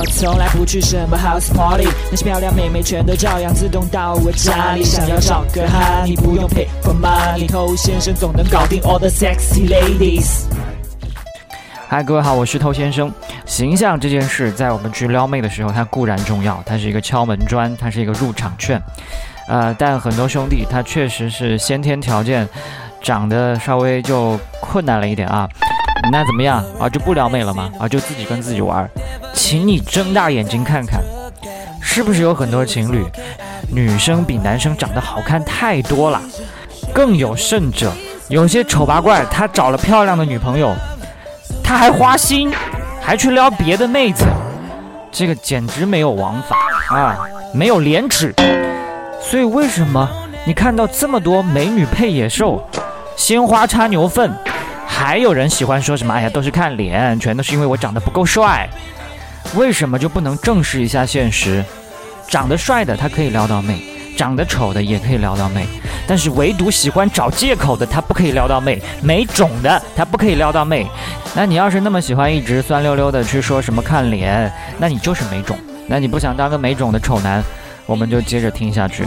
我从来不去什么 house party，那些漂亮妹妹全都照样自动到我家里。想要找个哈，你不用 pay for money，偷先生总能搞定 all the sexy ladies。嗨，各位好，我是偷先生。形象这件事，在我们去撩妹的时候，它固然重要，它是一个敲门砖，它是一个入场券。呃，但很多兄弟他确实是先天条件长得稍微就困难了一点啊。那怎么样啊？就不撩妹了吗？啊，就自己跟自己玩？请你睁大眼睛看看，是不是有很多情侣，女生比男生长得好看太多了？更有甚者，有些丑八怪，他找了漂亮的女朋友，他还花心，还去撩别的妹子，这个简直没有王法啊，没有廉耻。所以为什么你看到这么多美女配野兽，鲜花插牛粪，还有人喜欢说什么？哎呀，都是看脸，全都是因为我长得不够帅。为什么就不能正视一下现实？长得帅的他可以撩到妹，长得丑的也可以撩到妹，但是唯独喜欢找借口的他不可以撩到妹，没种的他不可以撩到妹。那你要是那么喜欢一直酸溜溜的去说什么看脸，那你就是没种。那你不想当个没种的丑男？我们就接着听下去。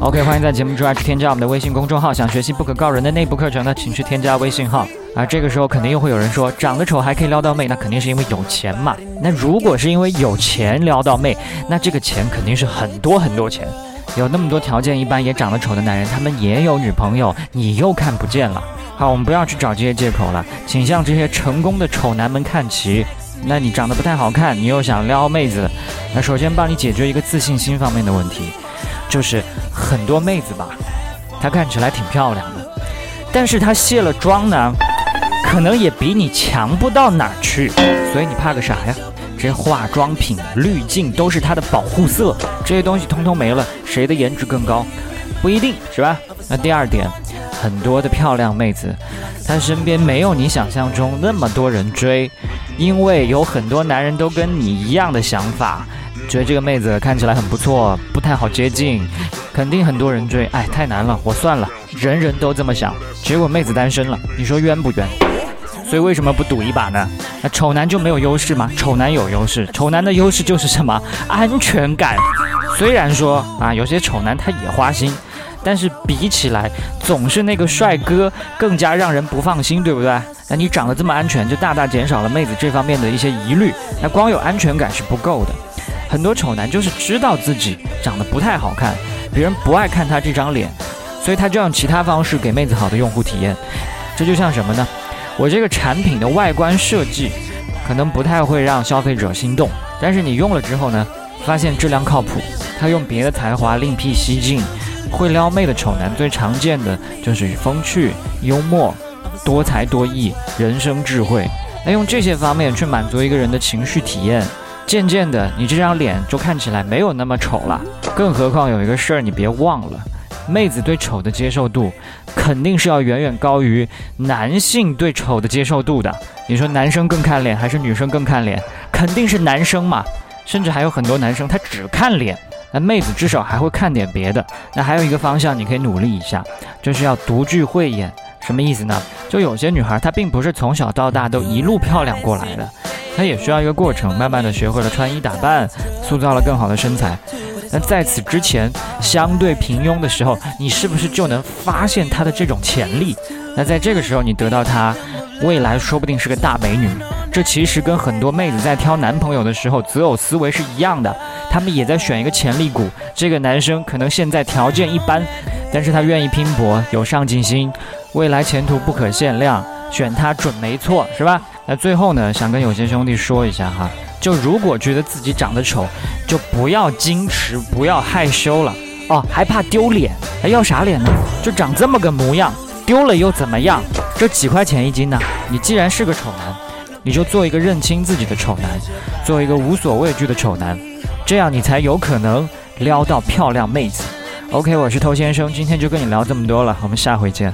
OK，欢迎在节目之外去添加我们的微信公众号。想学习不可告人的内部课程呢，请去添加微信号。啊，这个时候肯定又会有人说，长得丑还可以撩到妹，那肯定是因为有钱嘛。那如果是因为有钱撩到妹，那这个钱肯定是很多很多钱。有那么多条件一般也长得丑的男人，他们也有女朋友，你又看不见了。好，我们不要去找这些借口了，请向这些成功的丑男们看齐。那你长得不太好看，你又想撩妹子，那首先帮你解决一个自信心方面的问题。就是很多妹子吧，她看起来挺漂亮的，但是她卸了妆呢，可能也比你强不到哪儿去。所以你怕个啥呀？这化妆品、滤镜都是她的保护色，这些东西通通没了，谁的颜值更高？不一定是吧？那第二点，很多的漂亮妹子，她身边没有你想象中那么多人追，因为有很多男人都跟你一样的想法。觉得这个妹子看起来很不错，不太好接近，肯定很多人追。哎，太难了，我算了。人人都这么想，结果妹子单身了，你说冤不冤？所以为什么不赌一把呢？那丑男就没有优势吗？丑男有优势，丑男的优势就是什么？安全感。虽然说啊，有些丑男他也花心，但是比起来，总是那个帅哥更加让人不放心，对不对？那你长得这么安全，就大大减少了妹子这方面的一些疑虑。那光有安全感是不够的。很多丑男就是知道自己长得不太好看，别人不爱看他这张脸，所以他就用其他方式给妹子好的用户体验。这就像什么呢？我这个产品的外观设计可能不太会让消费者心动，但是你用了之后呢，发现质量靠谱。他用别的才华另辟蹊径，会撩妹的丑男最常见的就是风趣、幽默、多才多艺、人生智慧。那用这些方面去满足一个人的情绪体验。渐渐的，你这张脸就看起来没有那么丑了。更何况有一个事儿，你别忘了，妹子对丑的接受度，肯定是要远远高于男性对丑的接受度的。你说男生更看脸还是女生更看脸？肯定是男生嘛。甚至还有很多男生他只看脸，那妹子至少还会看点别的。那还有一个方向你可以努力一下，就是要独具慧眼。什么意思呢？就有些女孩她并不是从小到大都一路漂亮过来的。他也需要一个过程，慢慢的学会了穿衣打扮，塑造了更好的身材。那在此之前，相对平庸的时候，你是不是就能发现她的这种潜力？那在这个时候，你得到她，未来说不定是个大美女。这其实跟很多妹子在挑男朋友的时候择偶思维是一样的，他们也在选一个潜力股。这个男生可能现在条件一般，但是他愿意拼搏，有上进心，未来前途不可限量，选他准没错，是吧？那最后呢，想跟有些兄弟说一下哈，就如果觉得自己长得丑，就不要矜持，不要害羞了哦，还怕丢脸？还要啥脸呢？就长这么个模样，丢了又怎么样？这几块钱一斤呢？你既然是个丑男，你就做一个认清自己的丑男，做一个无所畏惧的丑男，这样你才有可能撩到漂亮妹子。OK，我是偷先生，今天就跟你聊这么多了，我们下回见。